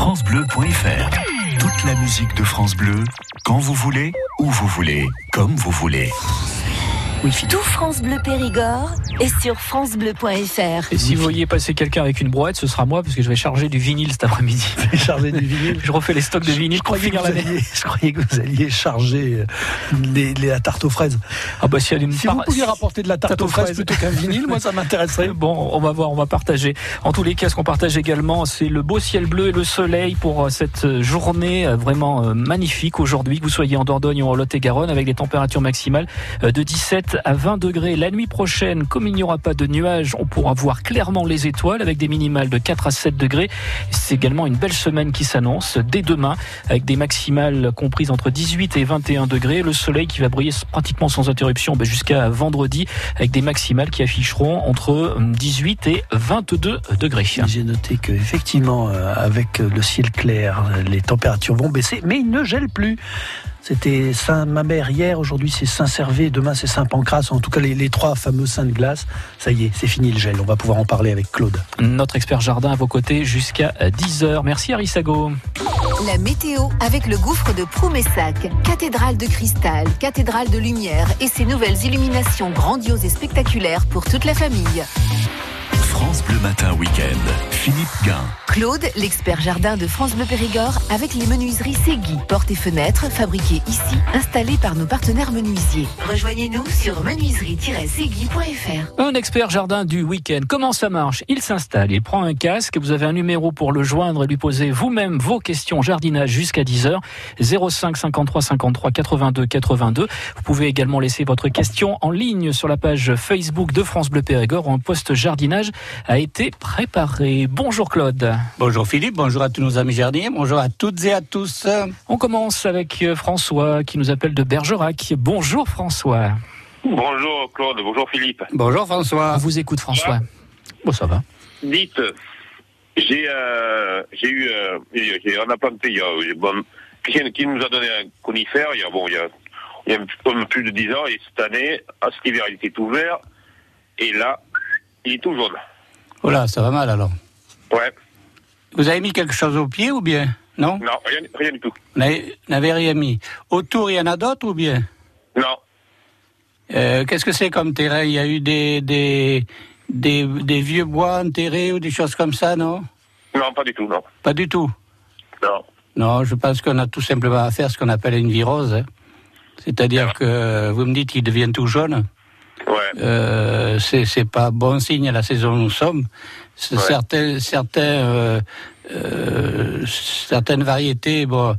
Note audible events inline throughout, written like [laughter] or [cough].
FranceBleu.fr Toute la musique de France Bleu, quand vous voulez, où vous voulez, comme vous voulez. Tout France Bleu Périgord est sur francebleu.fr. Et si vous voyez passer quelqu'un avec une brouette, ce sera moi parce que je vais charger du vinyle cet après-midi. [laughs] charger du vinyle. Je refais les stocks de vinyle Je pour croyais, que finir vous l'année. alliez, je croyais que vous alliez charger euh, les, les- la tarte aux fraises. Ah bah si elle me Si par- vous pouviez rapporter de la tarte Tarte aux fraises fraises. plutôt qu'un vinyle, moi ça m'intéresserait. [laughs] Bon, on va voir, on va partager. En tous les cas, ce qu'on partage également, c'est le beau ciel bleu et le soleil pour euh, cette euh, journée vraiment magnifique aujourd'hui, que vous soyez en Dordogne ou en Lot-et-Garonne, avec des températures maximales de 17 à 20 degrés. La nuit prochaine, comme il n'y aura pas de nuages, on pourra voir clairement les étoiles avec des minimales de 4 à 7 degrés. C'est également une belle semaine qui s'annonce dès demain, avec des maximales comprises entre 18 et 21 degrés. Le soleil qui va briller pratiquement sans interruption ben, jusqu'à vendredi, avec des maximales qui afficheront entre 18 et 22 degrés. J'ai noté que effectivement, euh, avec le ciel clair, euh, les températures vont baisser, mais il ne gèle plus. C'était Saint-Mamère hier, aujourd'hui c'est Saint-Servé, demain c'est Saint-Pancras. En tout cas, les, les trois fameux saints de glace, ça y est, c'est fini le gel. On va pouvoir en parler avec Claude. Notre expert jardin à vos côtés jusqu'à 10h. Merci Arissago. La météo avec le gouffre de Proumessac, cathédrale de cristal, cathédrale de lumière et ses nouvelles illuminations grandioses et spectaculaires pour toute la famille. France Bleu Matin Week-end. Philippe Guin. Claude, l'expert jardin de France Bleu Périgord, avec les menuiseries Segui, portes et fenêtres fabriquées ici, installées par nos partenaires menuisiers. Rejoignez-nous sur menuiserie-segui.fr. Un expert jardin du week-end. Comment ça marche? Il s'installe, il prend un casque, vous avez un numéro pour le joindre et lui poser vous-même vos questions jardinage jusqu'à 10h. 05 53 53 82 82. Vous pouvez également laisser votre question en ligne sur la page Facebook de France Bleu Périgord où un poste jardinage a été préparé. Bonjour Claude. Bonjour Philippe, bonjour à tous nos amis jardiniers, bonjour à toutes et à tous. On commence avec euh, François qui nous appelle de Bergerac. Bonjour François. Bonjour Claude, bonjour Philippe. Bonjour On François. vous écoute François. Bon ça va. Dites, j'ai euh, j'ai eu, euh, j'ai- on a planté il y a, il y a bon, quelqu'un qui nous a donné un conifère il y a bon il y a, il y a un peu plus de 10 ans et cette année, à cet hiver il était tout vert et là il est tout jaune. Oh là, ça va mal alors. Ouais, Vous avez mis quelque chose au pied ou bien? Non? Non rien, rien du tout. Vous n'avez rien mis. Autour, il y en a d'autres ou bien? Non, Euh, Qu'est-ce que c'est comme terrain? Il y a eu des, des, des, des vieux bois enterrés ou des choses comme ça, non? Non pas du tout, non, Pas du tout? non. Non, je pense qu'on a tout simplement à faire ce qu'on appelle une virose. hein. C'est-à-dire que vous me dites qu'il devient tout jaune. Ouais, Euh, c'est pas bon signe à la saison où nous sommes. C'est Ouais. Certains, certains, euh, euh, certaines variétés, bon,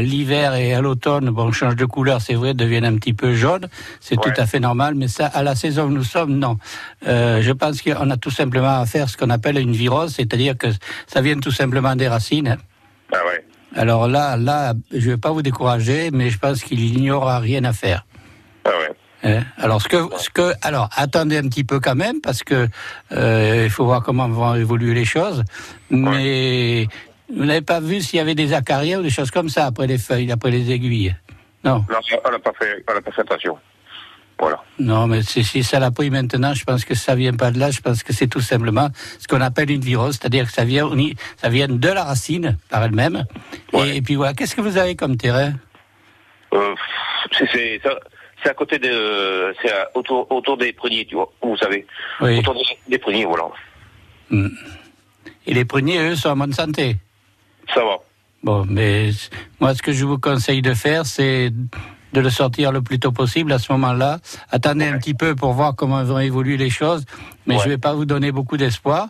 l'hiver et à l'automne, bon, changent de couleur, c'est vrai, deviennent un petit peu jaunes. C'est Ouais. tout à fait normal, mais ça, à la saison où nous sommes, non. Euh, je pense qu'on a tout simplement à faire ce qu'on appelle une virose, c'est-à-dire que ça vient tout simplement des racines. ah ouais, Alors là, là, je vais pas vous décourager, mais je pense qu'il n'y aura rien à faire. ah ouais. Hein? Alors ce que ce que alors attendez un petit peu quand même parce que euh, il faut voir comment vont évoluer les choses. Mais vous n'avez pas vu s'il y avait des acariens ou des choses comme ça après les feuilles, après les aiguilles? Non, Non, on n'a pas fait, on n'a pas fait attention. Voilà. non, mais si, si ça l'a pris maintenant, je pense que ça vient pas de là. Je pense que c'est tout simplement ce qu'on appelle une virose, c'est-à-dire que ça vient ça vient de la racine par elle-même. Ouais. Et, et puis voilà, qu'est-ce que vous avez comme terrain? Euh, c'est ça- c'est à côté de, c'est autour autour des pruniers, tu vois, vous savez, Oui. autour des, des pruniers, voilà. Et les pruniers, eux, sont en bonne santé? Ça va. Bon, mais moi, ce que je vous conseille de faire, c'est de le sortir le plus tôt possible à ce moment-là. Attendez un petit peu pour voir comment vont évoluer les choses, mais Ouais. je vais pas vous donner beaucoup d'espoir.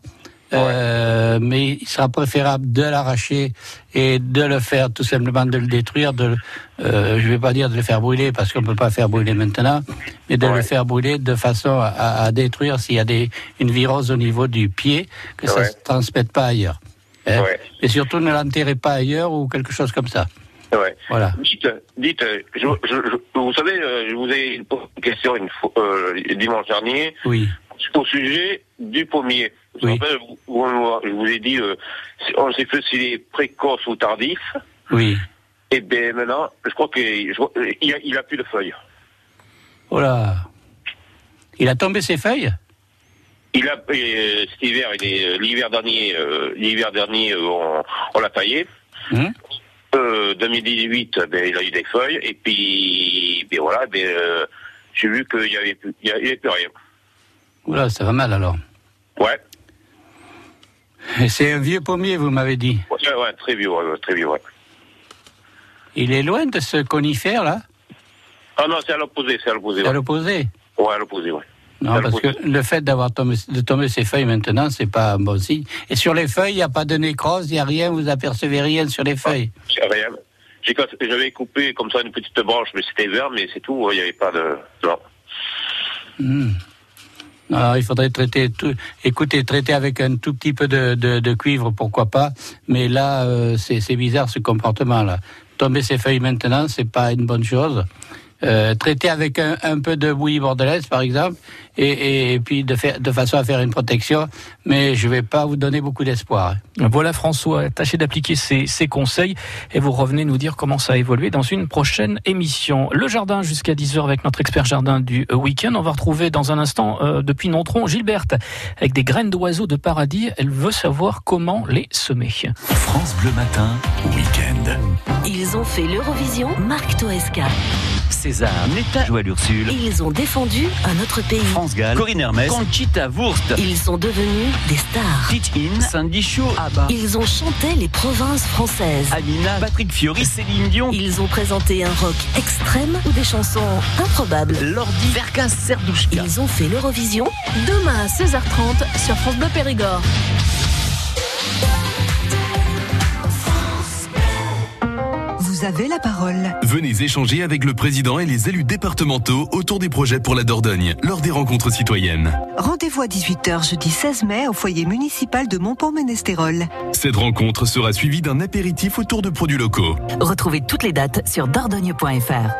Euh, mais il sera préférable de l'arracher et de le faire tout simplement de le détruire. De, euh, je vais pas dire de le faire brûler parce qu'on peut pas faire brûler maintenant, mais de le faire brûler de façon à, à détruire s'il y a des, une virose au niveau du pied, que ça Ouais. se transmette pas ailleurs. Hein. Ouais. Et surtout ne l'enterrez pas ailleurs ou quelque chose comme ça. Ouais. Voilà. Dites, dites, je, je, je- vous savez, euh, je vous ai posé une question une fois, euh, dimanche dernier Oui. au sujet du pommier. Je Oui. rappelle, je vous ai dit, euh, on sait plus s'il est précoce ou tardif. Oui. Et bien maintenant, je crois qu'il il a, il a plus de feuilles. Oh là. Il a tombé ses feuilles? Il a, euh, cet hiver, euh, l'hiver dernier, euh, l'hiver dernier, euh, on, on l'a taillé. Hum Euh, 2018, ben, il a eu des feuilles, et puis, ben voilà, ben, euh, j'ai vu qu'il y avait avait plus rien. Oula, ça va mal alors. Ouais. C'est un vieux pommier, vous m'avez dit. Ouais, ouais, très vieux, ouais, très vieux, ouais. Il est loin de ce conifère là? Ah non, c'est à l'opposé, c'est à l'opposé. C'est à l'opposé? Ouais, à l'opposé, ouais. Non, parce que le fait d'avoir tombé, de tomber ces feuilles maintenant, c'est pas un bon signe. Et sur les feuilles, il n'y a pas de nécrose, il n'y a rien, vous apercevez rien sur les feuilles. J'ai rien. J'avais coupé comme ça une petite branche, mais c'était vert, mais c'est tout, il n'y avait pas de. Non. Hmm. Alors, il faudrait traiter tout. Écoutez, traiter avec un tout petit peu de, cuivre, pourquoi pas. Mais là, euh, c'est bizarre ce comportement-là. Tomber ces feuilles maintenant, c'est pas une bonne chose. Euh, traiter avec un, un peu de bouillie bordelaise, par exemple, et, et, et puis de, faire, de façon à faire une protection. Mais je vais pas vous donner beaucoup d'espoir. Voilà François, tâchez d'appliquer ces, ces conseils et vous revenez nous dire comment ça a évolué dans une prochaine émission. Le jardin jusqu'à 10h avec notre expert jardin du euh, week-end. On va retrouver dans un instant euh, depuis Nontron Gilberte avec des graines d'oiseaux de paradis. Elle veut savoir comment les semer. France Bleu Matin, week-end. Ils ont fait l'Eurovision, Marc Toesca. César, Netta, Joël Ursule, Ils ont défendu un autre pays. France Gall, Corinne Hermès, Conchita Wurst, Ils sont devenus des stars. Tite In, Sandy Shaw, Abba, Ils ont chanté les provinces françaises. Amina, Patrick Fiori, Céline Dion, Ils ont présenté un rock extrême ou des chansons improbables. Lordi, Verka, Serdouchka. Ils ont fait l'Eurovision. Demain à 16h30 sur France Bleu Périgord. Vous avez la parole. Venez échanger avec le président et les élus départementaux autour des projets pour la Dordogne lors des rencontres citoyennes. Rendez-vous à 18h jeudi 16 mai au foyer municipal de Montpont-Ménestérol. Cette rencontre sera suivie d'un apéritif autour de produits locaux. Retrouvez toutes les dates sur dordogne.fr.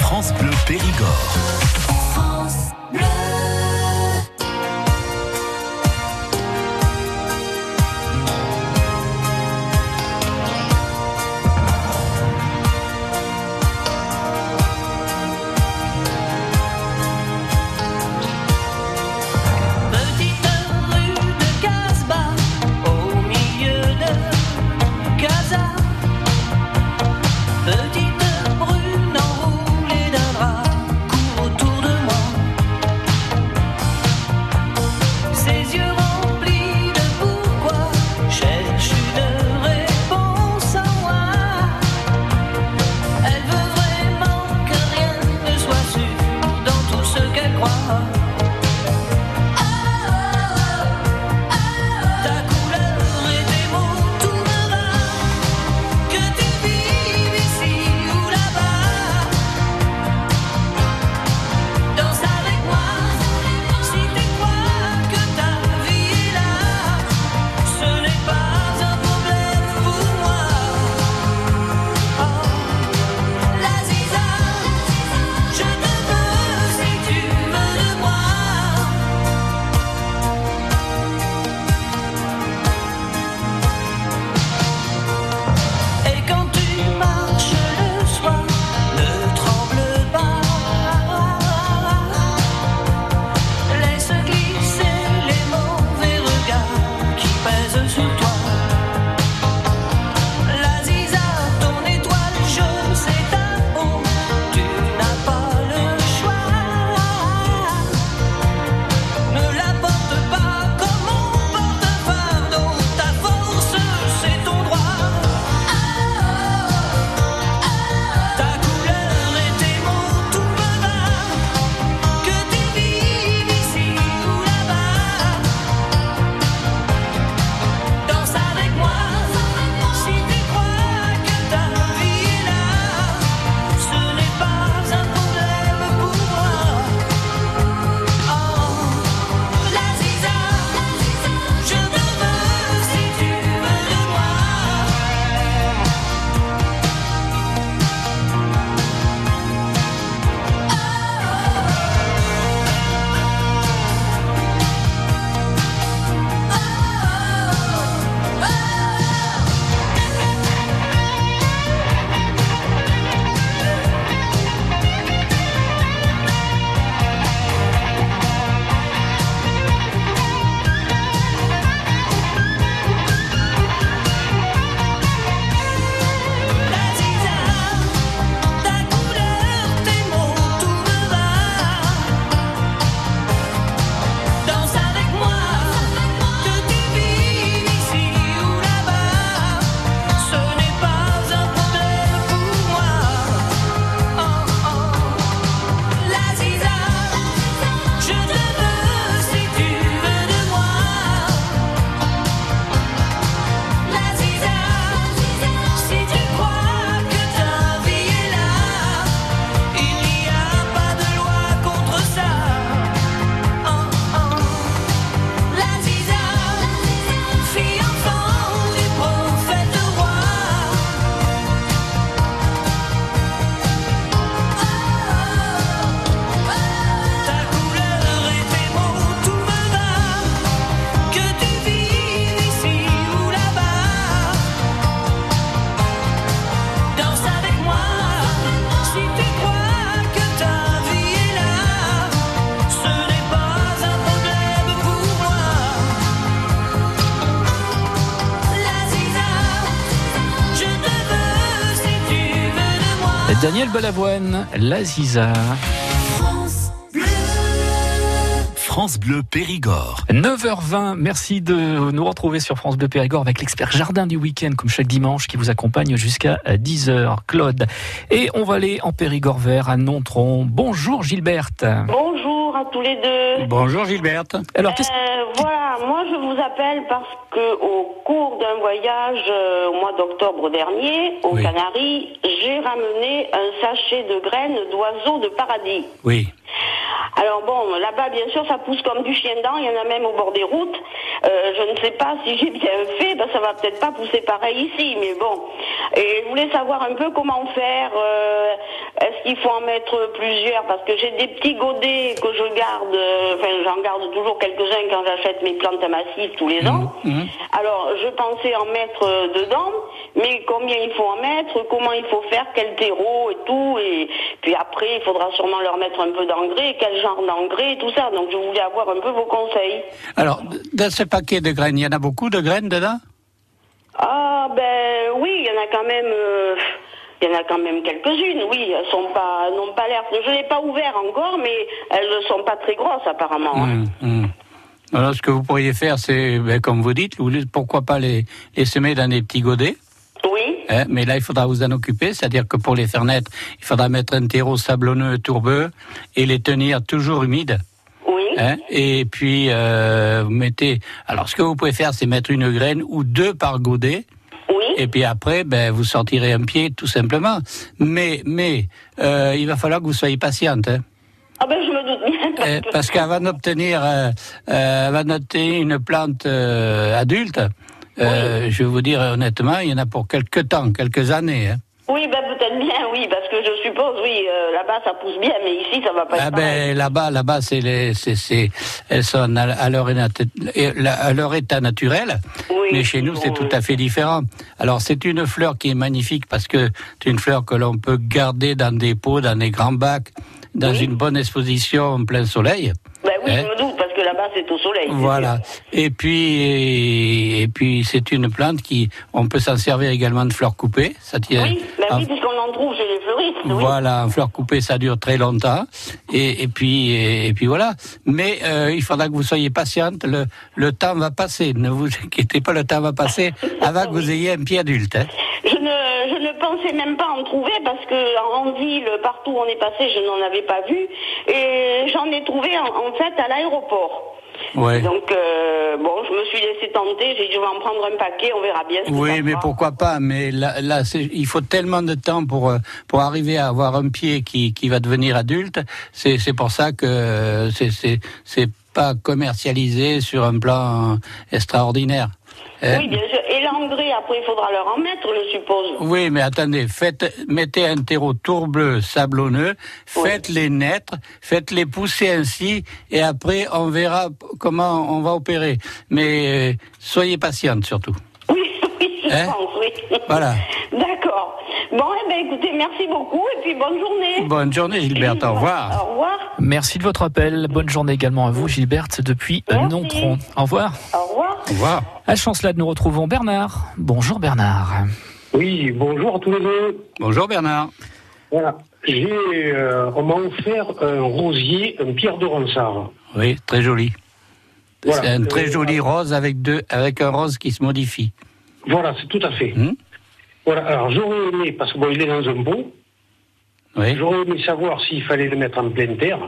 France Bleu Périgord. La Ziza. France Bleu Périgord. 9h20, merci de nous retrouver sur France Bleu Périgord avec l'expert jardin du week-end, comme chaque dimanche, qui vous accompagne jusqu'à 10h. Claude. Et on va aller en Périgord vert à Nontron. Bonjour Gilberte. Bonjour à tous les deux. Bonjour Gilberte. Alors, qu'est-ce Euh, voilà, moi je vous appelle parce que au cours d'un voyage euh, au mois d'octobre dernier aux Oui. Canaries, j'ai ramené un sachet de graines d'oiseaux de paradis. Oui. Alors bon, là-bas bien sûr ça pousse comme du chien dent, il y en a même au bord des routes. Euh, je ne sais pas si j'ai bien fait, ben, ça va peut-être pas pousser pareil ici, mais bon. Et je voulais savoir un peu comment faire. euh, Est-ce qu'il faut en mettre plusieurs? Parce que j'ai des petits godets que je garde, euh, enfin j'en garde toujours quelques-uns quand j'achète mes plantes à massif tous les ans. Mhm. Alors je pensais en mettre dedans, mais combien il faut en mettre, comment il faut faire, quel terreau et tout, et puis après il faudra sûrement leur mettre un peu d'engrais, quel genre d'engrais tout ça. Donc je voulais avoir un peu vos conseils. Alors, dans ce paquet de graines, il y en a beaucoup de graines dedans? Ah ben oui, il y en a quand même. euh, il y en a quand même quelques-unes, oui, elles sont pas, n'ont pas l'air. Je n'ai pas ouvert encore, mais elles ne sont pas très grosses apparemment. hein. Hum, hum. Alors, ce que vous pourriez faire, c'est, ben, comme vous dites, pourquoi pas les, les semer dans des petits godets? Oui. Hein, mais là, il faudra vous en occuper, c'est-à-dire que pour les faire naître, il faudra mettre un terreau sablonneux, tourbeux, et les tenir toujours humides. Oui. Hein, et puis, euh, vous mettez. Alors, ce que vous pouvez faire, c'est mettre une graine ou deux par godet. Oui. Et puis après, ben, vous sortirez un pied, tout simplement. Mais, mais, euh, il va falloir que vous soyez patiente. Hein. Ah ben je me doute bien. parce parce qu'avant d'obtenir, euh, euh, une plante euh, adulte, euh, je vais vous dire honnêtement, il y en a pour quelques temps, quelques années. Hein. Oui, ben peut-être bien, oui, parce que je suppose, oui, euh, là-bas ça pousse bien, mais ici ça va pas Ah ben là-bas, là-bas, c'est les, c'est, c'est, elles sont à, leur, état- à leur état naturel. Oui, mais chez nous, c'est oui. tout à fait différent. Alors, c'est une fleur qui est magnifique parce que c'est une fleur que l'on peut garder dans des pots, dans des grands bacs, dans Oui. une bonne exposition en plein soleil. Ben oui, Hein je me c'est au soleil. Voilà. Et puis, et puis, c'est une plante qui, on peut s'en servir également de fleurs coupées. Ça tient. Oui, en- oui, puisqu'on en trouve chez les fleuristes. oui. voilà, en fleurs coupées, ça dure très longtemps. Et, et puis, et, puis voilà. Mais euh, il faudra que vous soyez patiente. Le, le temps va passer. Ne vous [laughs] inquiétez pas, le temps va passer avant que vous [laughs] ayez un pied adulte. hein. Je ne, je ne pensais même pas en trouver parce que en ville, partout où on est passé, je n'en avais pas vu. Et j'en ai trouvé en, en fait à l'aéroport. Ouais. Donc, euh, bon, je me suis laissé tenter, j'ai dit je vais en prendre un paquet, on verra bien. ce Oui, mais pourquoi pas Mais là, là il faut tellement de temps pour euh, pour arriver à avoir un pied qui qui va devenir adulte. C'est c'est pour ça que euh, c'est c'est c'est pas commercialisé sur un plan extraordinaire. Hein? Oui, bien sûr. Et l'engrais, après, il faudra leur en mettre, je suppose. Oui, mais attendez, faites, mettez un terreau tourbleu, sablonneux, faites-les naître, faites-les pousser ainsi, et après on verra comment on va opérer. Mais euh, soyez patiente surtout. Oui, [laughs] oui, je Hein? pense, oui. Voilà. D'accord. Bon, eh ben, écoutez, merci beaucoup et puis bonne journée. Bonne journée Gilberte, au revoir. Au revoir. Merci de votre appel. Bonne journée également à vous, Gilberte, depuis. Nontron. Au revoir. Au revoir. Au revoir. À Chancelade, nous retrouvons Bernard. Bonjour Bernard. Oui, bonjour à tous les deux. Bonjour Bernard. Voilà. J'ai, euh, on m'a offert un rosier, un pierre de ronsard. Oui, très joli. Voilà. C'est un très Euh, joli rose avec deux, avec un rose qui se modifie. Voilà, c'est tout à fait. Hmm Voilà, alors j'aurais aimé, parce que bon, il est dans un pot, Oui. j'aurais aimé savoir s'il fallait le mettre en pleine terre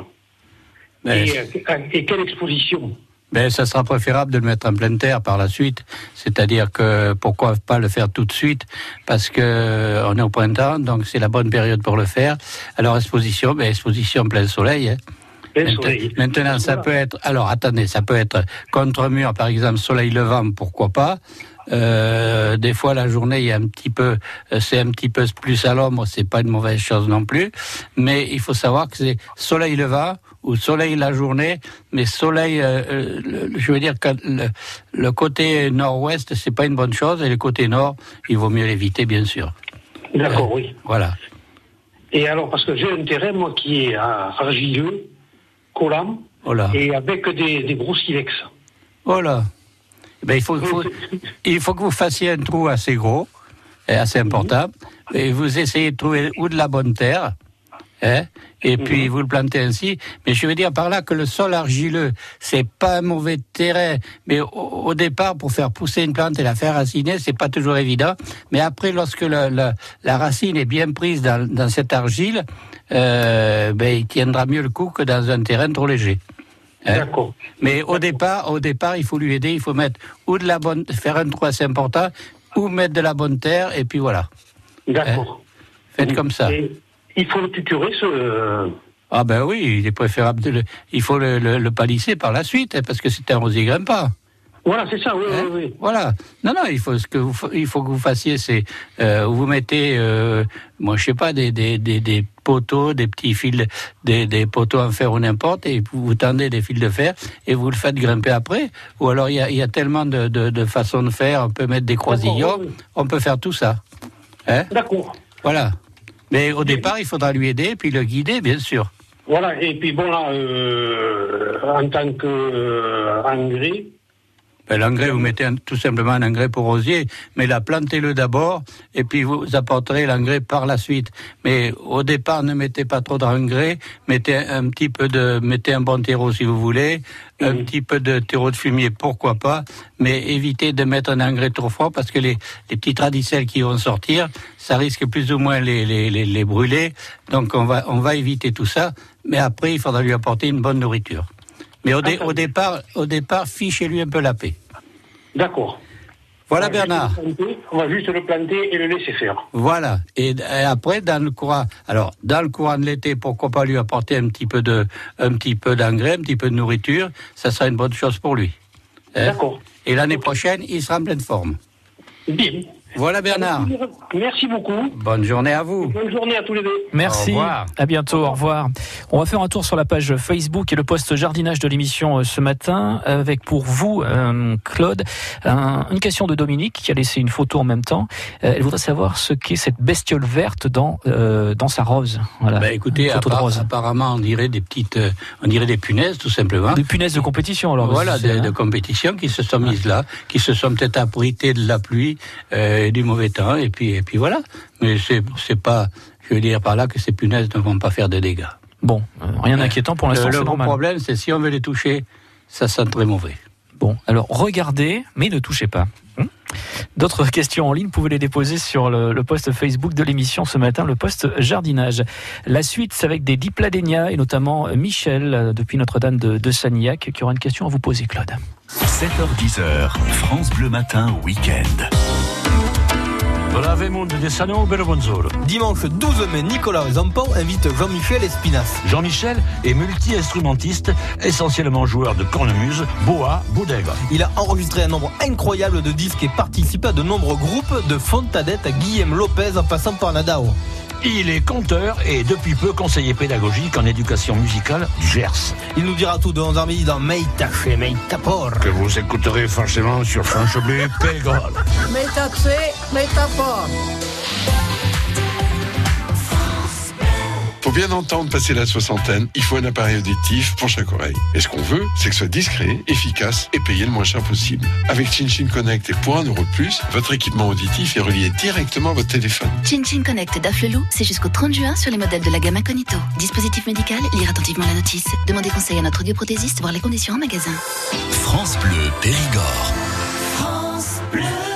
Ben, et, euh, et quelle exposition? Ben, ça sera préférable de le mettre en pleine terre par la suite. C'est-à-dire que pourquoi pas le faire tout de suite? Parce que euh, on est au printemps, donc c'est la bonne période pour le faire. Alors exposition, ben exposition plein soleil. hein. Plein Maintenant- soleil. Maintenant, ça peut être. Alors, attendez, ça peut être contre mur, par exemple, soleil levant, pourquoi pas. Euh, des fois, la journée, il y a un petit peu, euh, c'est un petit peu plus à l'ombre, c'est pas une mauvaise chose non plus. Mais il faut savoir que c'est soleil levant ou soleil la journée, mais soleil, euh, le- je veux dire que le, le côté nord-ouest, c'est pas une bonne chose, et le côté nord, il vaut mieux l'éviter, bien sûr. D'accord, oui. Voilà. Et alors, parce que j'ai un terrain, moi, qui est à argileux, collant, Voilà. et avec des, des gros silex. Ben, il, faut, il faut- il faut que vous fassiez un trou assez gros. est assez important. Et vous essayez de trouver ou de la bonne terre, hein, et puis vous le plantez ainsi. Mais je veux dire par là que le sol argileux, c'est pas un mauvais terrain, mais au, au départ, pour faire pousser une plante et la faire raciner, c'est pas toujours évident. Mais après, lorsque le- la racine est bien prise dans, dans cette argile, euh, ben, il tiendra mieux le coup que dans un terrain trop léger. Hein D'accord. Mais au départ, au départ, il faut lui aider, il faut mettre ou de la bonne, faire un trou assez important, ou mettre de la bonne terre, et puis voilà. D'accord. Faites comme ça. Et il faut le tuturer, ce. euh, Ah ben oui, il est préférable de le, il faut le, le, le palisser par la suite, hein, parce que c'est un rosier grimpant. Voilà, c'est ça, oui, Hein oui, oui. Voilà. Non, non, il faut ce que vous, il faut que vous fassiez, c'est euh, vous mettez, euh, moi je sais pas, des, des, des, des poteaux, des petits fils, des, des poteaux en fer ou n'importe, et vous, tendez des fils de fer et vous le faites grimper après. Ou alors il y a, y a tellement de, de, de façons de faire, on peut mettre des croisillons, oui, oui. on peut faire tout ça. Hein D'accord. Voilà. Mais au départ, il faudra lui aider, puis le guider, bien sûr. Voilà, et puis bon, là, euh, en tant qu'engrais, Ben, L'engrais, vous mettez un- tout simplement un engrais pour rosier, mais là, plantez-le d'abord, et puis vous apporterez l'engrais par la suite. Mais au départ, ne mettez pas trop d'engrais, mettez un petit peu de, mettez un bon terreau si vous voulez, un petit peu de terreau de fumier, pourquoi pas, mais évitez de mettre un engrais trop fort parce que les, les petits radicelles qui vont sortir, ça risque plus ou moins les, les, les, les brûler. Donc on va, on va éviter tout ça, mais après, il faudra lui apporter une bonne nourriture. Mais au, dé- au départ, au départ, fichez-lui un peu la paix. d'accord. Voilà On Bernard. planter, On va juste le planter et le laisser faire. Voilà. Et, et après, dans le courant, alors dans le courant de l'été, pourquoi pas lui apporter un petit peu de, un petit peu d'engrais, un petit peu de nourriture. Ça sera une bonne chose pour lui. Hein D'accord. Et l'année prochaine, il sera en pleine forme. Bien. Voilà Bernard. Merci beaucoup. Bonne journée à vous. Bonne journée à tous les deux. Merci. Au revoir. À bientôt. Au revoir. On va faire un tour sur la page Facebook et le post jardinage de l'émission euh, ce matin avec pour vous, euh, Claude, un- une question de Dominique qui a laissé une photo en même temps. Euh, elle voudrait savoir ce qu'est cette bestiole verte dans euh, dans sa rose. Voilà. Bah, écoutez, Une photo de appar- rose. apparemment, on dirait des petites, euh, on dirait des punaises, tout simplement. Des punaises de compétition alors. Voilà, c'est- de, de compétition qui se sont mises là, qui se sont peut-être abritées de la pluie euh, et du mauvais temps, et puis, et puis voilà. Mais c'est, c'est pas, je veux dire par là que ces punaises ne vont pas faire de dégâts. Bon, euh, rien d'inquiétant pour l'instant, Le, le gros normal. problème, c'est si on veut les toucher, ça sent très mauvais. Bon, alors regardez, mais ne touchez pas. Hum D'autres questions en ligne, vous pouvez les déposer sur le, le post Facebook de l'émission ce matin, le post jardinage. La suite, c'est avec des dipladénias et notamment Michel, euh, depuis Notre-Dame de, de Sanilhac, qui aura une question à vous poser, Claude. 7h10h, France Bleu Matin, week-end. Bravemondo de Sano Belobonzolo. Dimanche 12 mai, Nicolas Zampon invite Jean-Michel Espinas. Jean-Michel est multi-instrumentiste, essentiellement joueur de cornemuse, boa, boudègre. Il a enregistré un nombre incroyable de disques et participé à de nombreux groupes, de Fontadette à Guillaume Lopez en passant par Nadao. Il est conteur et depuis peu conseiller pédagogique en éducation musicale du Gers. Il nous dira tout de 11h midi dans Meita chez Meita Por. Que vous écouterez forcément sur France Bleu Périgord. Métaxé, métaport. Pour bien entendre passer la soixantaine, il faut un appareil auditif pour chaque oreille. Et ce qu'on veut, c'est que ce soit discret, efficace et payé le moins cher possible. Avec ChinChin Connect et pour un euro de plus, votre équipement auditif est relié directement à votre téléphone. Chin Chin Connect d'Afflelou, c'est jusqu'au 30 juin sur les modèles de la gamme Incognito. Dispositif médical, lire attentivement la notice. Demandez conseil à notre audioprothésiste, voir les conditions en magasin. France Bleu Périgord. France Bleu.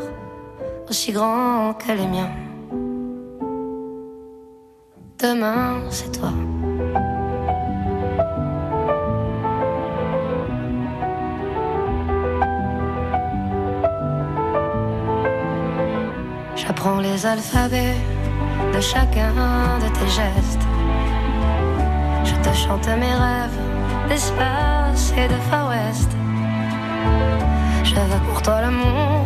aussi grands que les miens. Demain, c'est toi. J'apprends les alphabets de chacun de tes gestes. Je te chante mes rêves d'espace et de Far West. Je pour toi l'amour,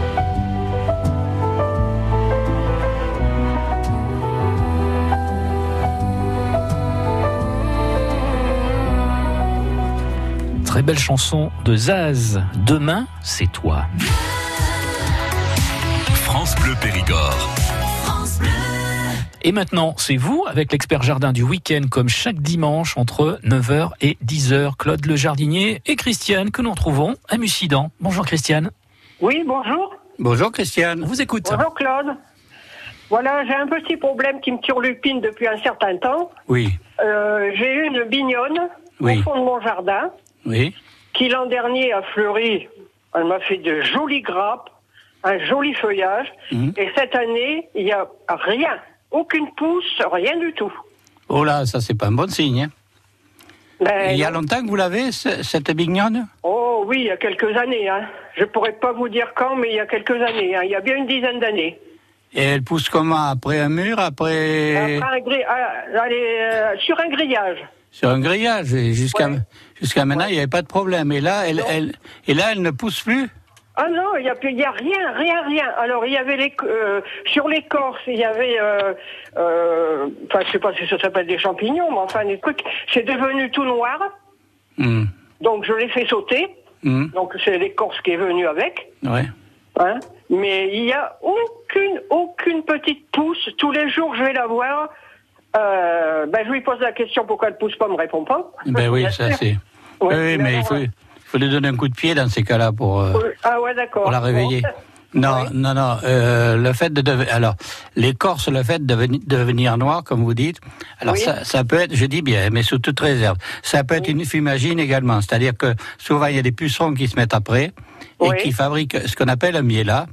Très belle chanson de Zaz. Demain, c'est toi. France Bleu Périgord. Et maintenant, c'est vous avec l'expert jardin du week-end, comme chaque dimanche entre 9h et 10h. Claude le jardinier et Christiane, que nous retrouvons à Mussidan. Bonjour Christiane. Oui, bonjour. Bonjour Christiane. On vous écoute. Bonjour Claude. Voilà, j'ai un petit problème qui me turlupine depuis un certain temps. Oui. Euh, j'ai eu une bignonne Oui. au fond de mon jardin Oui. qui l'an dernier a fleuri. Elle m'a fait de jolies grappes, un joli feuillage. Mhm. Et cette année, il n'y a rien, aucune pousse, rien du tout. Oh là, ça c'est pas un bon signe. hein. Ben, Il y a longtemps que vous l'avez, ce- cette bignonne? Oh oui, il y a quelques années. Hein. Je pourrais pas vous dire quand, mais il y a quelques années. hein. Il y a bien une dizaine d'années. Et elle pousse comment? Après un mur Après. Après un ah, est, euh, sur un grillage. Sur un grillage. Jusqu'à jusqu'à maintenant, il n'y avait pas de problème. Et là, elle, elle, et là, elle ne pousse plus? Ah non, il y a, y a rien, rien, rien. Alors il y avait les, euh, sur l'écorce, il y avait, euh, euh, enfin je sais pas si ça s'appelle des champignons, mais enfin des trucs. C'est devenu tout noir, Hmm. donc je l'ai fait sauter. Hmm. Donc c'est l'écorce qui est venue avec. Ouais. Hein mais il n'y a aucune, aucune petite pousse. Tous les jours, je vais la voir. Euh, ben, je lui pose la question pourquoi elle pousse pas, elle me répond pas. Ben oui, ça c'est. Oui, oui, mais il faut, il faut lui donner un coup de pied dans ces cas-là pour. euh, Ah ouais, pour la réveiller. Non, non, non. euh, le fait de devenir, alors l'écorce, le fait de devenir, noir, comme vous dites. Alors Oui. ça, ça peut être, je dis bien, mais sous toute réserve. Ça peut être une fumagine également, c'est-à-dire que souvent il y a des pucerons qui se mettent après et qui fabriquent ce qu'on appelle un miela.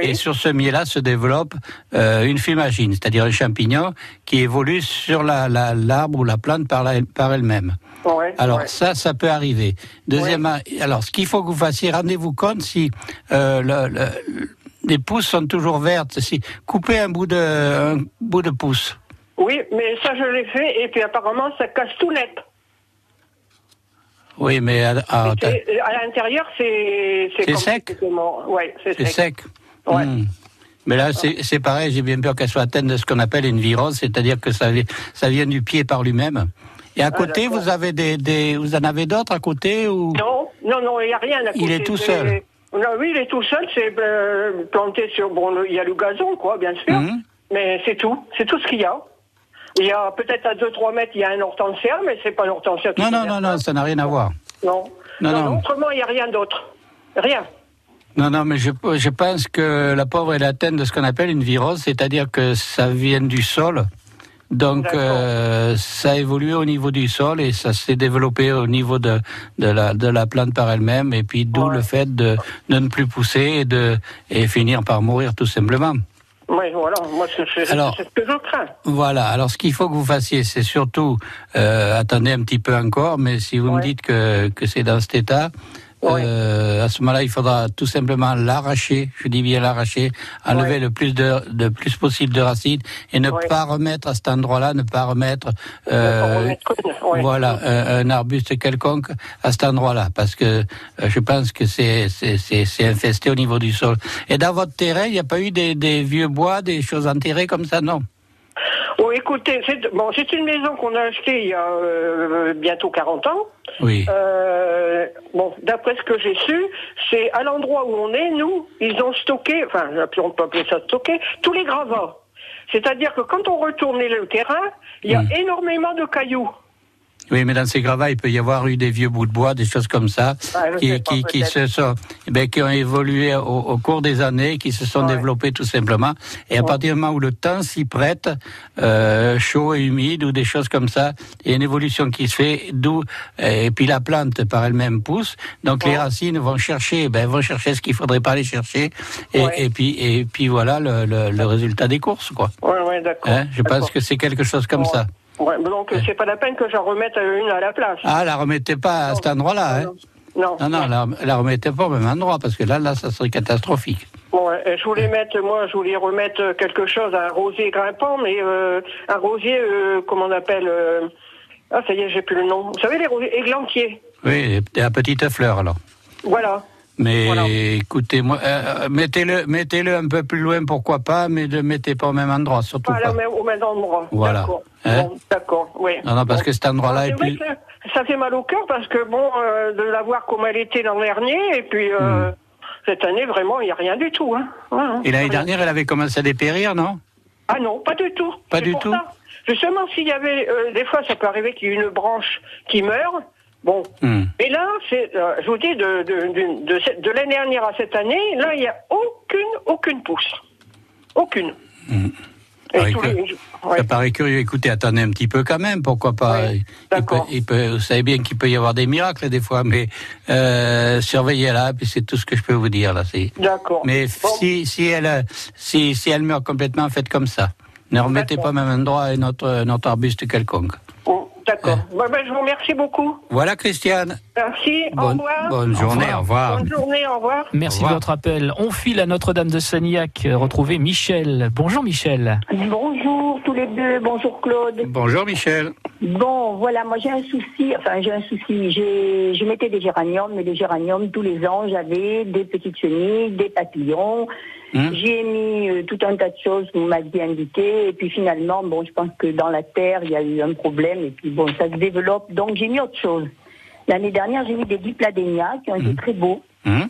Et sur ce miela se développe euh, une fumagine, c'est-à-dire un champignon qui évolue sur la- la- l'arbre ou la plante par, la- par elle-même. Ouais, Alors ouais. ça, ça peut arriver. Deuxièmement, alors ce qu'il faut que vous fassiez, rendez-vous compte si euh, le- le- les pousses sont toujours vertes, si coupez un bout de un bout de pouce. Oui, mais ça je l'ai fait et puis apparemment ça casse tout net. Oui, mais à, à- l'intérieur c'est C'est sec Ouais, c'est sec. Sec. Hmm. Mais là, c'est pareil. J'ai bien peur qu'elle soit atteinte de ce qu'on appelle une virose, c'est-à-dire que ça, ça vient du pied par lui-même. Et à côté, Ah, d'accord. vous avez des, des, vous en avez d'autres à côté ou? Non, non, non, il n'y a rien à Il côté. est tout seul. Non, oui, il est tout seul. C'est euh, planté sur. Bon, il y a le gazon, quoi, bien sûr. Mhm. Mais c'est tout. C'est tout ce qu'il y a. Il y a peut-être à 2-3 mètres, il y a un hortensia, mais c'est pas un hortensia. qui Non, non, non, bien. non, ça n'a rien à voir. Non. Non, Non, non. Autrement, il n'y a rien d'autre. Rien. Non, non, mais je, je pense que la pauvre est atteinte de ce qu'on appelle une virose, c'est-à-dire que ça vient du sol. Donc, euh, ça a évolué au niveau du sol et ça s'est développé au niveau de, de, la, de la plante par elle-même. Et puis, d'où le fait de, de ne plus pousser et, de, et finir par mourir tout simplement. Oui, voilà. Moi, c'est ce que je crains. Voilà. Alors, ce qu'il faut que vous fassiez, c'est surtout euh, attendez un petit peu encore. Mais si vous me dites que, que c'est dans cet état, euh, à ce moment-là, il faudra tout simplement l'arracher. Je dis bien l'arracher, enlever le plus de, de plus possible de racines et ne pas remettre à cet endroit-là, ne pas remettre, euh, voilà, un, un arbuste quelconque à cet endroit-là, parce que euh, je pense que c'est c'est c'est c'est infesté au niveau du sol. Et dans votre terrain, il n'y a pas eu des, des vieux bois, des choses enterrées comme ça, non? Oh, écoutez, c'est bon, c'est une maison qu'on a achetée il y a euh, bientôt 40 ans. Oui. Euh, bon, d'après ce que j'ai su, c'est à l'endroit où on est, nous, ils ont stocké, enfin, on peut appeler ça stocké, tous les gravats. C'est-à-dire que quand on retournait le terrain, il y a énormément de cailloux. Oui, mais dans ces gravats, il peut y avoir eu des vieux bouts de bois, des choses comme ça, Ah, qui, sais qui, qui se sont, eh ben, qui ont évolué au, au cours des années, qui se sont développés tout simplement. Et à partir du moment où le temps s'y prête, euh, chaud et humide ou des choses comme ça, il y a une évolution qui se fait, d'où et puis la plante par elle-même pousse. Donc les racines vont chercher, ben, vont chercher ce qu'il faudrait pas aller chercher, et, et puis et puis voilà le, le, le résultat des courses, quoi. Ouais, ouais, d'accord. Hein, je pense que c'est quelque chose comme ça. Ouais, donc c'est pas la peine que j'en remette une à la place. Ah, la remettez pas à cet endroit-là, hein Non. Non, non, la, la remettez pas au même endroit, parce que là, là, ça serait catastrophique. Bon, je voulais mettre, moi, je voulais remettre quelque chose, un rosier grimpant, mais euh, un rosier, euh, comment on appelle euh, Ah, ça y est, j'ai plus le nom. Vous savez, les rosiers églantiers. Oui, et la petite fleur, alors. Voilà. Mais écoutez, moi, euh, mettez-le, mettez-le un peu plus loin, pourquoi pas, mais ne mettez pas au même endroit, surtout Voilà, pas. au même endroit. Voilà. D'accord. Hein Bon, D'accord, oui. Non, non, parce Bon. que cet endroit-là C'est est plus. ça fait mal au cœur parce que, bon, euh, de la voir comme elle était l'an dernier, et puis euh, cette année, vraiment, il n'y a rien du tout. Hein. Hein, Et l'année dernière, elle avait commencé à dépérir, non? Ah non, pas du tout. Pas du tout ça. Justement, s'il y avait, euh, des fois, ça peut arriver qu'il y ait une branche qui meurt. Bon. Hmm. Mais là, c'est, euh, je vous dis, de, de, de, l'année dernière à cette année, là, il n'y a aucune, aucune pousse. Aucune. Ça paraît, que- ça paraît curieux. Écoutez, attendez un petit peu quand même, pourquoi pas il peut, il peut- Vous savez bien qu'il peut y avoir des miracles des fois, mais euh, surveillez-la, puis c'est tout ce que je peux vous dire là. c'est- D'accord. Mais si, si, elle, euh, si, si elle meurt complètement, faites comme ça. Ne remettez pas même endroit notre, notre arbuste quelconque. D'accord. Bon, ben, je vous remercie beaucoup. Voilà, Christiane. Merci. au Bonne, revoir. bonne journée, au revoir. Bonne journée, au revoir. Merci de votre appel. On file à Notre-Dame de Sagnac retrouver Michel. Bonjour Michel. Bonjour tous les deux, bonjour Claude. Bonjour Michel. Bon, voilà, moi j'ai un souci, enfin j'ai un souci, j'ai, je mettais des géraniums, mais les géraniums, tous les ans, j'avais des petites chenilles, des papillons, Hein j'ai mis euh, tout un tas de choses que vous m'aviez indiqué, et puis finalement, bon, je pense que dans la terre, il y a eu un problème, et puis bon, ça se développe, donc j'ai mis autre chose. L'année dernière, j'ai mis des dipladénias qui ont été très beaux. Hum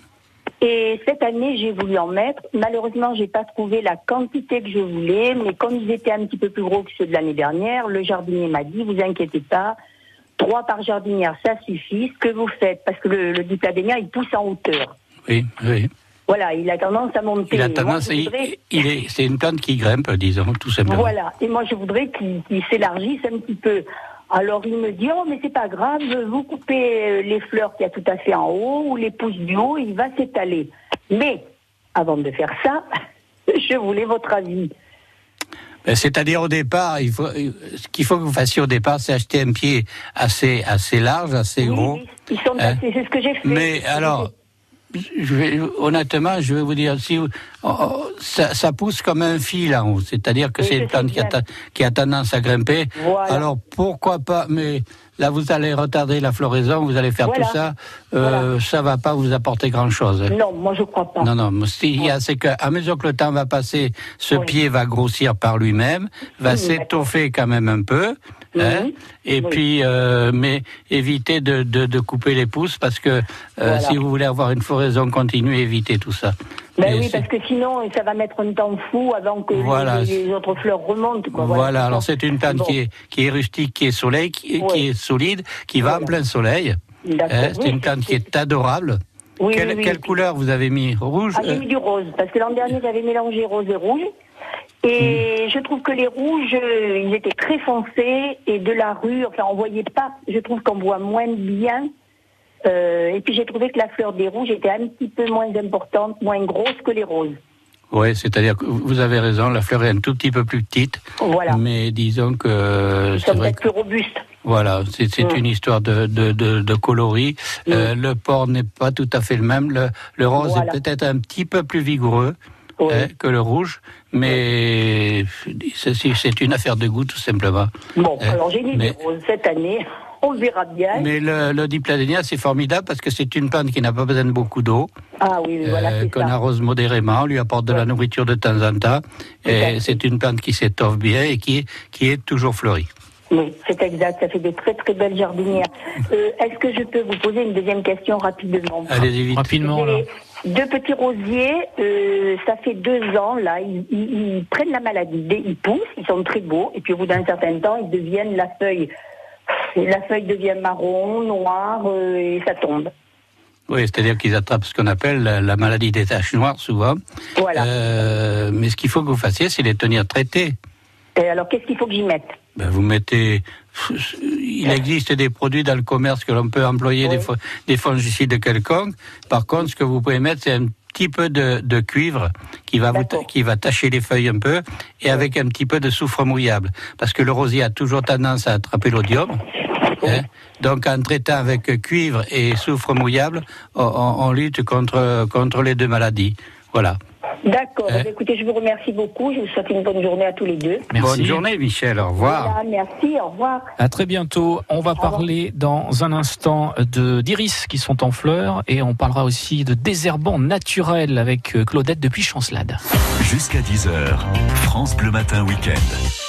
Et cette année, j'ai voulu en mettre. Malheureusement, j'ai pas trouvé la quantité que je voulais, mais comme ils étaient un petit peu plus gros que ceux de l'année dernière, le jardinier m'a dit, vous inquiétez pas, trois par jardinière, ça suffit. Ce que vous faites, parce que le, le dipladénia, il pousse en hauteur. Oui, oui. Voilà, il a tendance à monter. Il a moi, tendance, il, est, c'est une plante qui grimpe, disons, tout simplement. Voilà. Et moi, je voudrais qu'il s'élargisse un petit peu. Alors, il me dit, oh, mais c'est pas grave, vous coupez euh, les fleurs qu'il y a tout à fait en haut, ou les pousses du haut, il va s'étaler. Mais, avant de faire ça, [laughs] je voulais votre avis. Ben, C'est-à-dire au départ, il faut, euh, ce qu'il faut que vous fassiez au départ, c'est acheter un pied assez, assez large, assez gros. Ils sont Hein assez- c'est ce que j'ai fait. Mais alors, je vais, honnêtement, je vais vous dire, si vous- oh, oh, ça, ça pousse comme un fil en haut, c'est-à-dire que Oui, c'est une plante qui a, qui a tendance à grimper. Voilà. Alors pourquoi pas Mais là, vous allez retarder la floraison, vous allez faire Voilà. tout ça. Euh, Ça va pas vous apporter grand-chose. Non, moi je crois pas. Non, non, mais ce qu'il y a, c'est qu'à mesure que le temps va passer, ce pied va grossir par lui-même, va Oui, s'étoffer quand même un peu. Hein, et puis, euh, mais évitez de, de, de couper les pousses parce que euh, Voilà. si vous voulez avoir une floraison continue, évitez tout ça. Ben oui, parce que sinon, ça va mettre un temps fou avant que Voilà. les, les autres fleurs remontent. Quoi. Voilà, alors c'est une plante Bon. qui, est, qui est rustique, qui est soleil, qui, qui est solide, qui va en plein soleil. Hein, c'est une plante qui est adorable. Oui, quelle oui, oui. quelle couleur vous avez mis? Rouge Ah, j'ai euh, mis du rose, parce que l'an dernier, j'avais mélangé rose et rouge. Et Hmm. je trouve que les rouges, euh, ils étaient très foncés, et de la rue, enfin, on voyait pas, je trouve qu'on voit moins bien. Euh, et puis j'ai trouvé que la fleur des rouges était un petit peu moins importante, moins grosse que les roses. Oui, c'est-à-dire que vous avez raison, la fleur est un tout petit peu plus petite. Voilà. Mais disons que c'est vrai peut-être plus robustes. que Voilà, c'est Mm. une histoire de, de, de, de coloris. Euh, le porc n'est pas tout à fait le même. Le, le rose Voilà. est peut-être un petit peu plus vigoureux hein, que le rouge, mais c'est c'est une affaire de goût tout simplement. Bon, Euh, alors j'ai mis mais- roses cette année. [laughs] On verra bien. Mais le, le dipladénia, c'est formidable parce que c'est une plante qui n'a pas besoin de beaucoup d'eau, Ah oui, voilà, euh, qu'on arrose modérément, on lui apporte de la nourriture de temps en temps. Et c'est une plante qui s'étoffe bien et qui, qui est toujours fleurie. Oui, c'est exact. Ça fait des très très belles jardinières. Euh, Est-ce que je peux vous poser une deuxième question rapidement? Allez-y vite. Rapidement, là. Deux petits rosiers, euh, ça fait deux ans là, ils, ils- ils prennent la maladie, ils poussent, ils sont très beaux, et puis au bout d'un certain temps, ils deviennent la feuille, la feuille devient marron, noire, euh, et ça tombe. Oui, c'est-à-dire qu'ils attrapent ce qu'on appelle la, la maladie des taches noires souvent. Voilà. Euh, mais ce qu'il faut que vous fassiez, c'est les tenir traités. Et alors qu'est-ce qu'il faut que j'y mette? Ben, vous mettez. Il existe des produits dans le commerce que l'on peut employer des, des fongicides quelconques. Par contre, ce que vous pouvez mettre, c'est un petit peu de, de cuivre qui va, vous qui va tacher les feuilles un peu et avec un petit peu de soufre mouillable. Parce que le rosier a toujours tendance à attraper l'odium. hein. Donc, en traitant avec cuivre et soufre mouillable, on, on- on lutte contre, contre les deux maladies. Voilà. D'accord. Hein Eh Écoutez, je vous remercie beaucoup. Je vous souhaite une bonne journée à tous les deux. Bonne journée, Michel. Au revoir. Voilà, merci. Au revoir. À très bientôt. On va parler dans un instant de d'iris qui sont en fleurs et on parlera aussi de désherbants naturels avec euh, Claudette depuis Chancelade. Jusqu'à 10h, France Bleu Matin Week-end.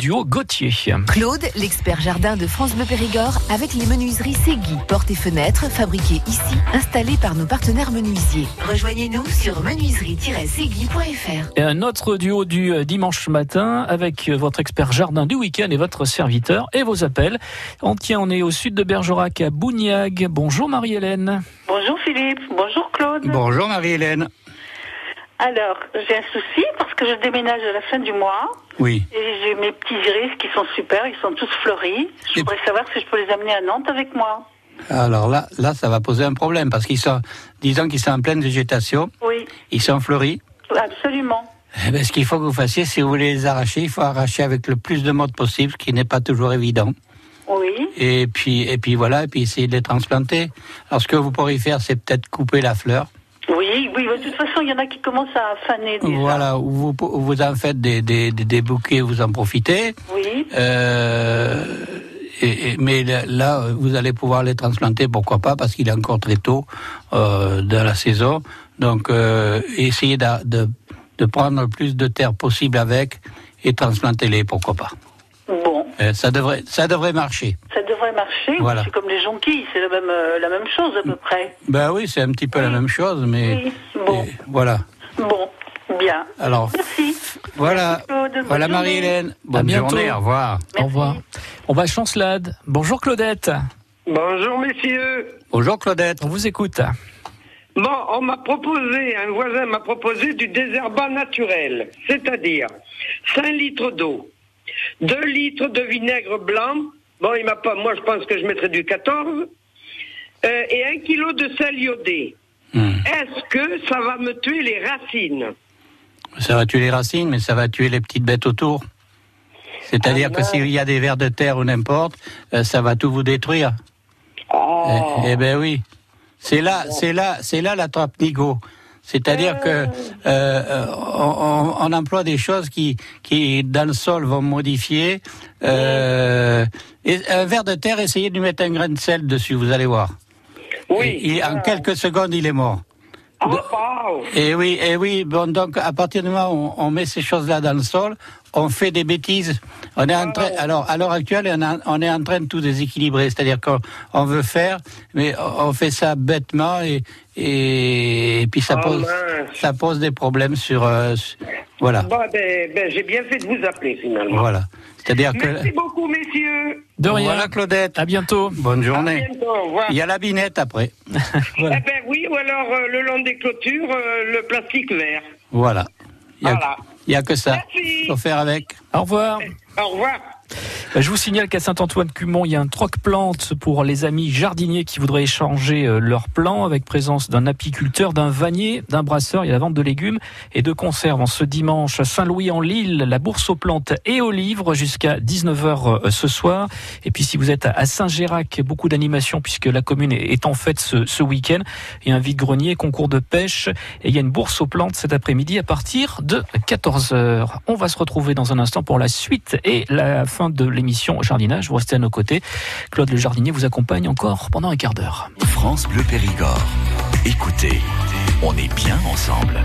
Duo Gauthier. Claude, l'expert jardin de France Bleu Périgord, avec les menuiseries Segui. Portes et fenêtres fabriquées ici, installées par nos partenaires menuisiers. Rejoignez-nous sur menuiserie-segui.fr. Et un autre duo du euh, dimanche matin avec euh, votre expert jardin du week-end et votre serviteur et vos appels. On tient, on est au sud de Bergerac à Bougnac. Bonjour Marie-Hélène. Bonjour Philippe, bonjour Claude. Bonjour Marie-Hélène. Alors, j'ai un souci parce que je déménage à la fin du mois Oui. et j'ai mes petits iris qui sont super, ils sont tous fleuris. Je voudrais savoir si je peux les amener à Nantes avec moi. Alors là, là, ça va poser un problème parce qu'ils sont, disons qu'ils sont en pleine végétation. Oui, Ils sont fleuris. absolument. Eh ben, ce qu'il faut que vous fassiez, si vous voulez les arracher, il faut arracher avec le plus de mode possible, ce qui n'est pas toujours évident. Oui, Et puis, et puis voilà, et puis essayer de les transplanter. Alors, ce que vous pourriez faire, c'est peut-être couper la fleur. oui, oui. Il y en a qui commencent à faner déjà. Voilà, vous, en faites des, des, des, bouquets, vous en profitez. Oui, Euh, et, et- mais là, là, vous allez pouvoir les transplanter, pourquoi pas, parce qu'il est encore très tôt euh, dans la saison. Donc, euh, essayez de, de, de prendre le plus de terre possible avec et transplanter-les, pourquoi pas. Bon, Euh, ça devrait, ça devrait marcher. ça devrait marcher. Voilà. C'est comme les jonquilles, c'est la même, euh, la même chose à peu près. Ben oui, c'est un petit peu la même chose, mais Oui, bon, voilà. bon, bien. Alors, Merci. voilà, voilà. Marie-Hélène. Bonne bientôt. journée, au revoir. Au revoir. On va à Chancelade. Bonjour Claudette. Bonjour messieurs. Bonjour Claudette. On vous écoute. Bon, on m'a proposé, un voisin m'a proposé du désherbant naturel, c'est-à-dire 5 litres d'eau, 2 litres de vinaigre blanc, bon, il m'a pas, moi je pense que je mettrais du 14, euh, et 1 kilo de sel iodé. Hmm. Est-ce que ça va me tuer les racines? Ça va tuer les racines, mais ça va tuer les petites bêtes autour. C'est-à-dire Ah que s'il y a des vers de terre ou n'importe, euh, ça va tout vous détruire. Oh. Eh, eh ben oui. C'est là, c'est là, c'est là la trappe nigo. C'est-à-dire que euh, euh, on, on- on emploie des choses qui, qui dans le sol vont modifier. Euh, et un ver de terre, essayez de lui mettre un grain de sel dessus, vous allez voir. Oui. En quelques secondes, il est mort. Ah, wow. Et oui, et oui. Bon, donc à partir du moment où on, on met ces choses-là dans le sol, on fait des bêtises. On est en train, alors à l'heure actuelle, on, a- on est en train de tout déséquilibrer. C'est-à-dire qu'on on veut faire, mais on fait ça bêtement et et, et puis ça pose mince. ça pose des problèmes sur, euh, voilà Bon, ben, ben, j'ai bien fait de vous appeler finalement. voilà. C'est-à-dire Merci que beaucoup messieurs. De rien. voilà Claudette. À bientôt. Bonne À journée. bientôt, au revoir. Il y a la binette après. [laughs] Voilà. Eh ben oui, ou alors euh, le long des clôtures, euh, le plastique vert. Voilà. A, Voilà. Il y a que ça. Merci. Faut faire avec. Au revoir. Au revoir. Bah, Je vous signale qu'à Saint-Antoine-Cumont, il y a un troc-plante pour les amis jardiniers qui voudraient échanger euh, leurs plants avec présence d'un apiculteur, d'un vanier, d'un brasseur. Il y a la vente de légumes et de conserves en ce dimanche Saint-Louis-en-Lille, la bourse aux plantes et aux livres jusqu'à 19h ce soir. Et puis si vous êtes à Saint-Gérac, beaucoup d'animations puisque la commune est est en fête ce, ce week-end. Il y a un vide-grenier, concours de pêche et il y a une bourse aux plantes cet après-midi à partir de 14h. On va se retrouver dans un instant pour la suite et la fin de l'émission Jardinage. Vous restez à nos côtés. Claude le jardinier vous accompagne encore pendant un quart d'heure. France Bleu Périgord. Écoutez, on est bien ensemble.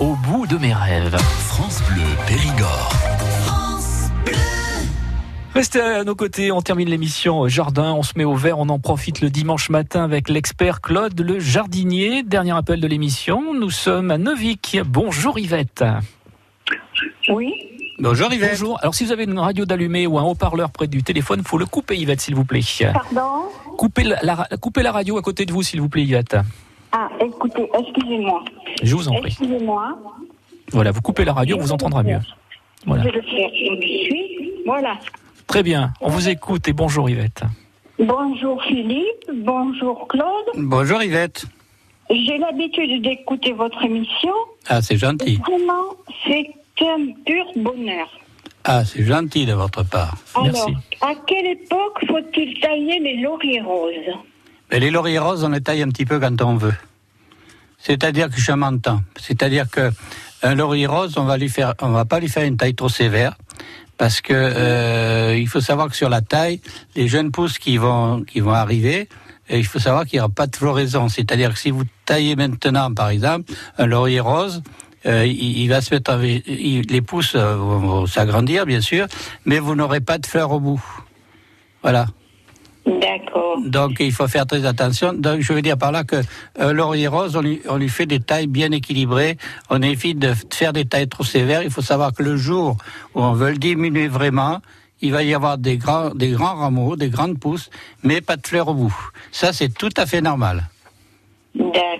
Au bout de mes rêves. France Bleu Périgord. Restez à nos côtés, on termine l'émission Jardin, on se met au vert, on en profite le dimanche matin avec l'expert Claude le jardinier. Dernier appel de l'émission, nous sommes à Neuvik. Bonjour Yvette. Oui. Bonjour Yvette. Bonjour. Alors si vous avez une radio d'allumée ou un haut-parleur près du téléphone, faut le couper Yvette s'il vous plaît. Pardon? Coupez la, la- coupez la radio à côté de vous s'il vous plaît Yvette. Ah, écoutez, excusez-moi. Je vous en prie. Excusez-moi. Voilà, vous coupez la radio, on vous entendra mieux. Voilà. Je vais le faire tout de suite. Voilà. Très bien, on vous écoute et bonjour Yvette. Bonjour Philippe, bonjour Claude. Bonjour Yvette. J'ai l'habitude d'écouter votre émission. Ah, c'est gentil. Vraiment, c'est un pur bonheur. Ah, c'est gentil de votre part. Alors, à quelle époque faut-il tailler les lauriers roses? Mais les lauriers roses, on les taille un petit peu quand on veut. C'est-à-dire que je m'entends. C'est-à-dire que un laurier rose, on va lui faire, on va pas lui faire une taille trop sévère, parce que euh, il faut savoir que sur la taille, les jeunes pousses qui vont qui vont arriver, et il faut savoir qu'il n'y aura pas de floraison. C'est-à-dire que si vous taillez maintenant, par exemple, un laurier rose, euh, il, va se mettre, les pousses euh, vont s'agrandir, bien sûr, mais vous n'aurez pas de fleurs au bout. Voilà. D'accord. Donc il faut faire très attention. Donc je veux dire par là que euh, laurier rose, on lui, on lui fait des tailles bien équilibrées. On évite de faire des tailles trop sévères. Il faut savoir que le jour où on veut le diminuer vraiment, il va y avoir des grands, des grands rameaux, des grandes pousses, mais pas de fleurs au bout. Ça c'est tout à fait normal.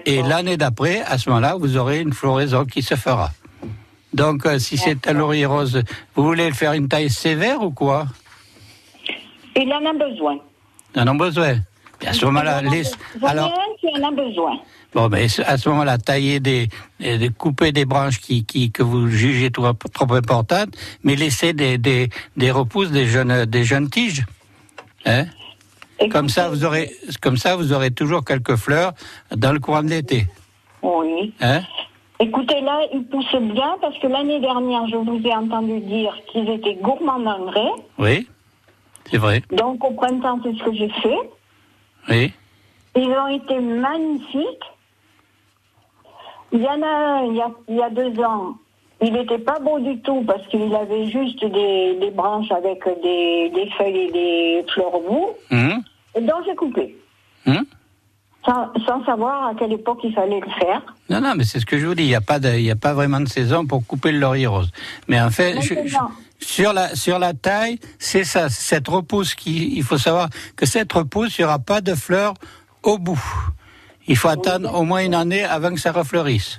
Et l'année d'après, à ce moment-là, vous aurez une floraison qui se fera. Donc euh, si c'est un laurier rose, vous voulez le faire une taille sévère ou quoi? Il en a besoin. Ils en ont besoin. Et à ce moment-là, ai alors. un qui en a besoin. Bon, ben, à ce moment-là, tailler des, des, couper des branches qui, qui, que vous jugez trop, trop importantes, mais laisser des, des, des repousses, des jeunes, des jeunes tiges. Hein? Comme ça, vous aurez, comme ça, vous aurez toujours quelques fleurs dans le courant de l'été. Oui. Hein? Écoutez, là, ils poussent bien parce que l'année dernière, je vous ai entendu dire qu'ils étaient gourmands d'engrais. Oui, c'est vrai. Donc, au printemps, c'est ce que j'ai fait. Oui. Ils ont été magnifiques. Il y en a un, il y a, il y a deux ans, il n'était pas beau du tout parce qu'il avait juste des, des branches avec des, des feuilles et des fleurs au bout. Hum, Et donc, j'ai coupé. hum. Sans, sans savoir à quelle époque il fallait le faire. Non, non, mais c'est ce que je vous dis. Il n'y a pas de, il y a pas vraiment de saison pour couper le laurier rose. Mais en fait, je- je-. Sur la, sur la taille, c'est ça, cette repousse qui, il faut savoir que cette repousse, il n'y aura pas de fleurs au bout. Il faut attendre au moins une année avant que ça refleurisse.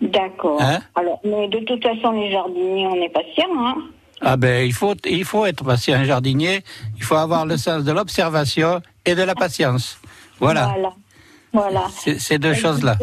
D'accord. Hein? Alors, mais de toute façon, les jardiniers, on est patients, hein. Ah ben, il faut, il faut être patient, jardinier. Il faut avoir le sens de l'observation et de la patience. Voilà. Voilà. Voilà. Ces deux choses-là.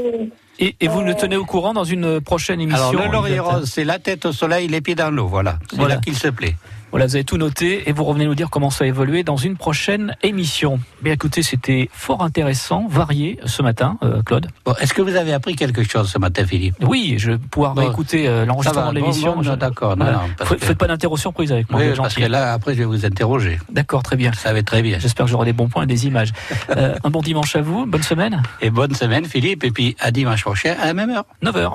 Et, et vous nous tenez au courant dans une prochaine émission Alors, le laurier rose, c'est la tête au soleil, les pieds dans l'eau. Voilà. C'est Voilà. là qu'il se plaît. Voilà, vous avez tout noté et vous revenez nous dire comment ça a évolué dans une prochaine émission. Bien écoutez, c'était fort intéressant, varié ce matin, euh, Claude. Bon, Est-ce que vous avez appris quelque chose ce matin, Philippe? Oui, je vais pouvoir Bon, réécouter euh, l'enregistrement de l'émission. bon, d'accord, non, Voilà. non, parce F- que- Faites pas d'interruption prise avec moi, Oui, parce que là, après, je vais vous interroger. D'accord, très bien. Vous savez très bien. J'espère que j'aurai des bons points et des images. [laughs] Euh, un bon dimanche à vous, bonne semaine. Et bonne semaine, Philippe, et puis à dimanche prochain à la même heure. 9h.